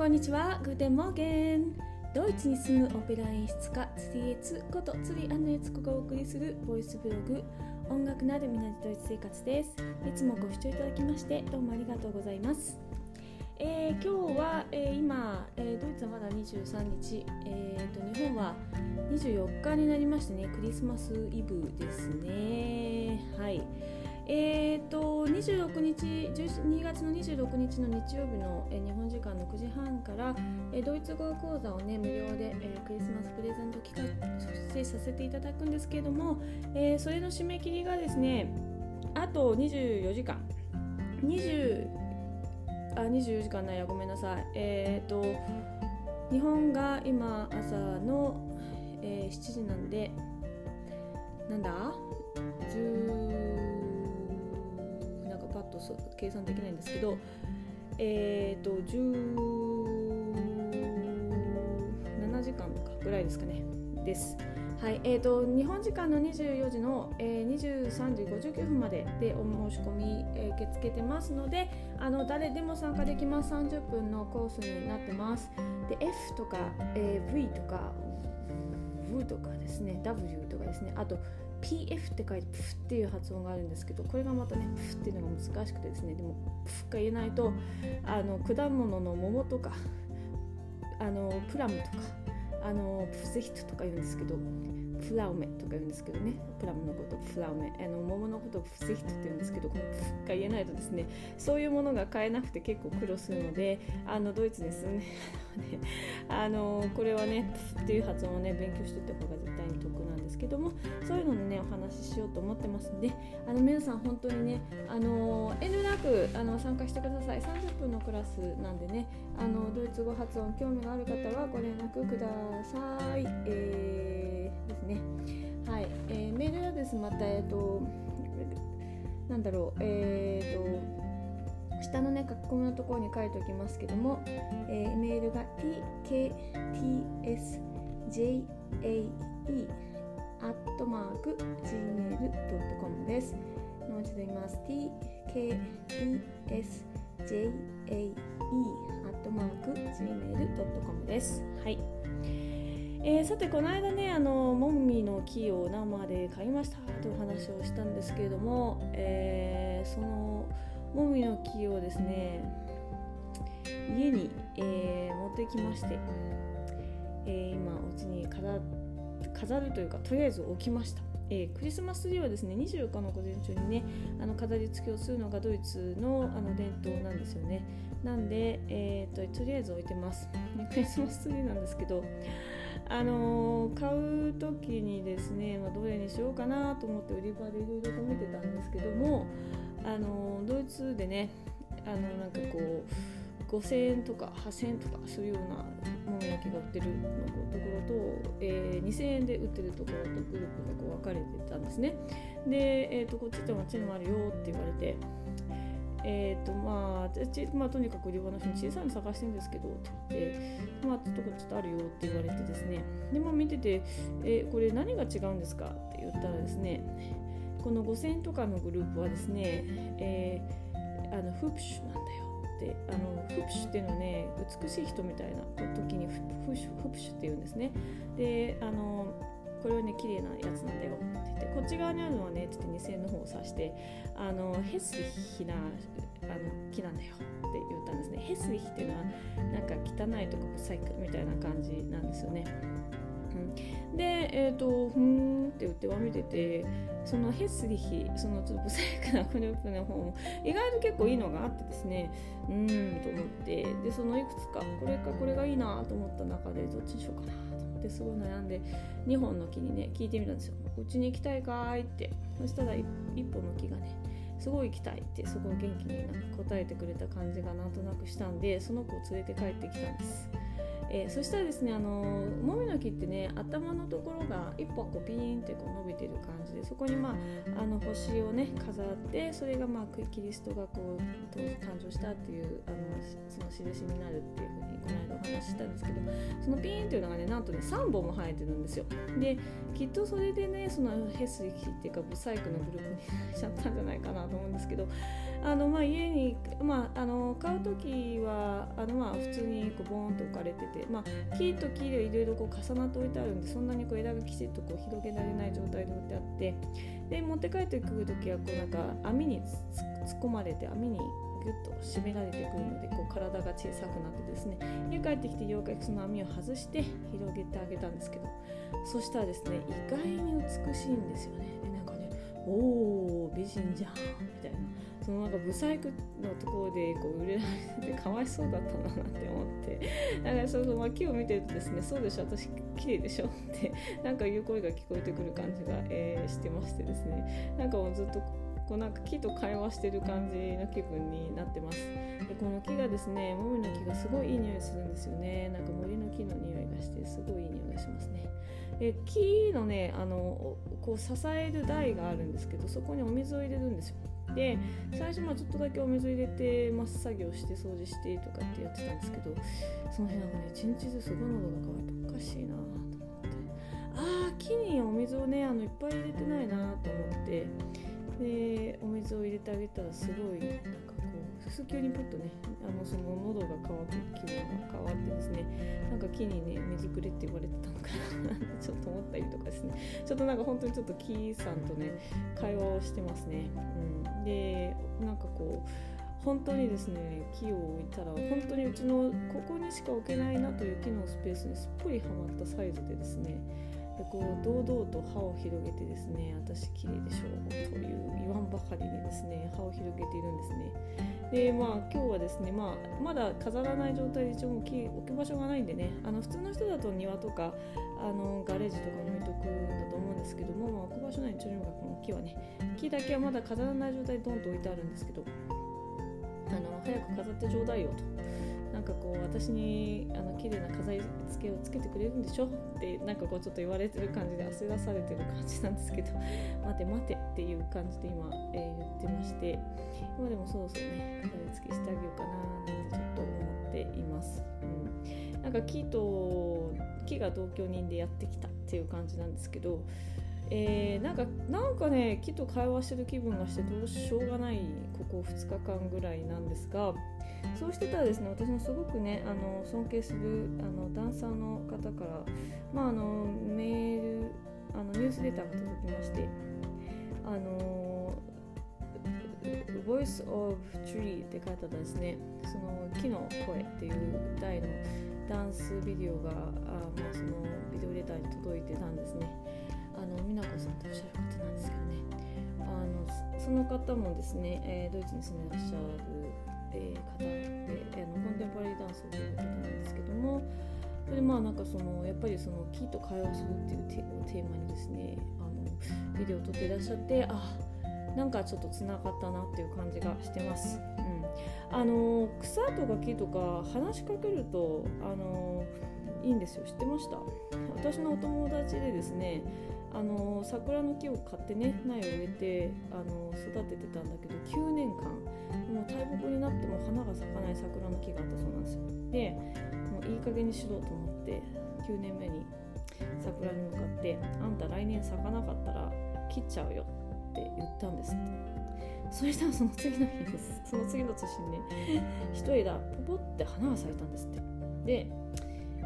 こんにちは。 Guten Morgen。ドイツに住むオペラ演出家ツリエツことツリアンナエツコがお送りするボイスブログ音楽のある南ドイツ生活です。いつもご視聴いただきましてどうもありがとうございます。えー、今日は、えー、今、えー、ドイツはまだ23日、えーと、日本は24日になりましてねクリスマスイブですね。はい。えーと、26日2月の26日の日曜日の、え日本時間の9時半から、えドイツ語講座を、ね、無料で、えクリスマスプレゼント企画させていただくんですけれども、え、それの締め切りがですねあと24時間。20あ24時間ないやごめんなさい。えっ、と日本が今朝の、えー、7時なんでなんだ？10と計算できないんですけどえっ、ー、と17時間とかぐらいですかね。です。はいえーと、日本時間の24時の、えー、23時59分まででお申し込み、えー、受け付けてますのであの誰でも参加できます。30分のコースになってます。で F とか、えー、V とか V とかですね W とかですね。あと PF って書いてプフっていう発音があるんですけどこれがまたねプフっていうのが難しくてですねでもプフが言えないとあの果物の桃とかあのプラムとかあのプゼヒトとか言うんですけどフラウメとか言うんですけどねプラムのことフラウメあの桃のことプゼヒトって言うんですけどこのプフが言えないとですねそういうものが買えなくて結構苦労するのであのドイツですね。あのこれはねっていう発音をね勉強しておいた方が絶対に得なんですけどもそういうののねお話ししようと思ってますんであの皆さん本当にねあの遠慮なくあの参加してください。30分のクラスなんでねあのドイツ語発音興味がある方はご連絡ください、えー、ですね。はい、えー、メールアドレスまたえっ、ー、となんだろう。えっ、ー、と下のね書き込みのところに書いておきますけども、えー、メールが tktsjae アットマーク gmail.com です。もう一度言います。tksjae アットマーク gmail.com です。はい。えー、さてこの間ねあのモンミの木を生で買いましたという話をしたんですけれども、えー、そのモミの木をですね家に、えー、持ってきまして、えー、今うちに飾飾るというかとりあえず置きました。えー、クリスマスツリーはですね24日の午前中にねあの飾り付けをするのがドイツのあの伝統なんですよねなんで、えーと、とりあえず置いてますクリスマスツリーなんですけどあのー、買う時にですね、まあ、どれにしようかなと思って売り場でいろいろと見てたんですけどもあの、ドイツでねあのなんかこう5000円とか8000円とかするようなもみ焼きが売ってるのところと、えー、2000円で売ってるところとグループがこう分かれてたんですね。で、えーと、こっちとこっちにもあるよって言われて、えーとまあ、まあ、とにかく売り場の人に小さいの探してるんですけどって言って、まあ、ちょっとこっちとあるよって言われてですねで、まあ、見てて、えー、これ何が違うんですかって言ったらですねこの5000とかのグループはですね、えー、あのフープシュなんだよ。ってあのフプシュっていうのはね美しい人みたいな時にフプシュフプシュって言うんですね。であのこれはね綺麗なやつなんだよ。って言ってこっち側にあるのはねちょっと2000の方を指してあのヘスリヒなあの木なんだよ。って言ったんですね。ヘスリヒっていうのはなんか汚いとかブサイクみたいな感じなんですよね。うん、で、えっ、ー、と、ふーんって言っては見てて、そのヘスリヒ、そのちょっとブサイクなグループの方も、意外と結構いいのがあってですね、うーんと思って、で、そのいくつか、これかこれがいいなと思った中で、どっちにしようかなと思って、すごい悩んで、2本の木にね、聞いてみたんですよ。うちに行きたいかいって。そしたら1本の木がね、すごい行きたいってすごい元気になんか答えてくれた感じがなんとなくしたんでその子を連れて帰ってきたんです。えー、そしたらですねあのもみの木ってね頭のところが一歩こうピーンってこう伸びてる感じでそこにまああの星をね飾ってそれがまあキリストがこう誕生したっていうあのその印になるっていうふうにこの間お話ししたんですけどそのピーンっていうのがねなんとね3本も生えてるんですよ。できっとそれでねそのヘスリキっていうかブサイクのグループにしちゃったんじゃないかなと思うんですけどあのまあ家に、まあ、あの買う時はあのまあ普通にこうボーンと置かれてて、まあ、木と木でいろいろ重なって置いてあるんでそんなにこう枝がきちっとこう広げられない状態で置いてあってで持って帰ってくる時はこうなんか網に突っ込まれて網にギュッと締められてくるのでこう体が小さくなってですね家帰ってきてようやくその網を外して広げてあげたんですけどそしたらですね意外に美しいんですよね。なんかねおお美人じゃんみたいな。そのなんかブサイクのところでこう売れられてかわいそうだったなって思って。だからその、まあ、木を見てるとですねそうでしょ私綺麗でしょって なんか言う声が聞こえてくる感じが、えー、してましてですね。なんかもうずっとこうなんか木と会話してる感じの気分になってます。でこの木がですねもみの木がすごいいい匂いするんですよね。なんか森の木の匂いがしてすごいいい匂いがしますね。で木のねあのこう支える台があるんですけどそこにお水を入れるんですよ。で最初まあちょっとだけお水入れて、まあ、作業して掃除してとかってやってたんですけどその辺なんかね一日ずつすごい喉が渇いておかしいなと思って。ああ木にお水をねあのいっぱい入れてないなと思って。でお水を入れてあげたらすごいなんかこうす急にポッとねあのその喉が渇く気分が変わってですねなんか木にね水くれって言われてたのかな ちょっと思ったりとかですね。ちょっとなんか本当にちょっと木さんとね会話をしてますね、うん、でなんかこう本当にですね木を置いたら本当にうちのここにしか置けないなという木のスペースにすっぽりはまったサイズでですねでこう堂々と歯を広げてですね私綺麗でしょうという言わんばかりにですね歯を広げているんですね。でまあ今日はですね、まあ、まだ飾らない状態で一応木置く場所がないんでねあの普通の人だと庭とかあのガレージとかに置いとくんだと思うんですけども、まあ、置く場所ないにとにかくこの木はね木だけはまだ飾らない状態でドンと置いてあるんですけどあの早く飾ってちょうだいよと。なんかこう私にあの綺麗な飾り付けをつけてくれるんでしょ？ってなんかこうちょっと言われてる感じで焦らされてる感じなんですけど。待て待てっていう感じで今、えー、言ってまして。今でもそろそろね飾り付けしてあげようかななんてちょっと思っています、うん、なんか木と木が同居人でやってきたっていう感じなんですけど。えー、なんかなんかね木と会話してる気分がしてどうしようがないここ2日間ぐらいなんですがそうしてたらですね私もすごくねあの尊敬するあのダンサーの方から、まあ、あのメールあのニュースレターが届きましてあの Voice of Tree って書いてあったですね。その木の声っていう題のダンスビデオがあ、まあ、そのその方もですね、えー、ドイツに住んでらっしゃるえー、方で、えー、のコンテンポラリーダンスをということなんですけどもそれまあなんかそのやっぱりその木と会話するっていうテーマにですねあのビデオを撮っていらっしゃってあなんかちょっとつながったなっていう感じがしてます。うん、あの草とか木とか話しかけるとあのいいんですよ。知ってました？私のお友達でですねあの桜の木を買ってね苗を植えてあの育ててたんだけど9年間もう大木になっても花が咲かない桜の木があったそうなんですよ。でもういい加減にしろと思って9年目に桜に向かって「あんた来年咲かなかったら切っちゃうよ」って言ったんです。ってそしたらその次の日です。その次の年にね一枝ポポって花が咲いたんですって。で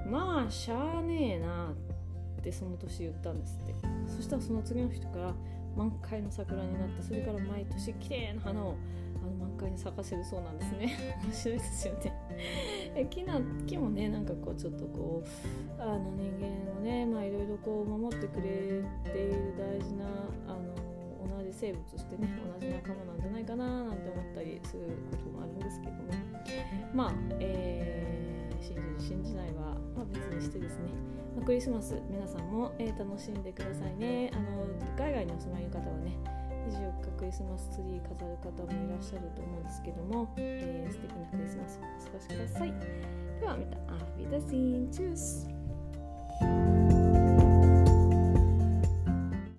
まあしゃあねえなってその年言ったんですって。そしたらその次の人から満開の桜になってそれから毎年綺麗な花をあの満開に咲かせるそうなんですね。面白いですよね。木な木もねなんかこうちょっとこうあの人間をねまあいろいろこう守ってくれている大事なあの同じ生物としてね同じ仲間なんじゃないかななんて思ったりすることもあるんですけどもまあ、えー、信じる信じないは、まあ、別にしてですね。まクリスマス皆さんも、えー、楽しんでくださいね。あの海外にお住まいの方はね24日クリスマスツリー飾る方もいらっしゃると思うんですけども、えー、素敵なクリスマスをお過ごしください。ではまた。アフィダシン。チュース。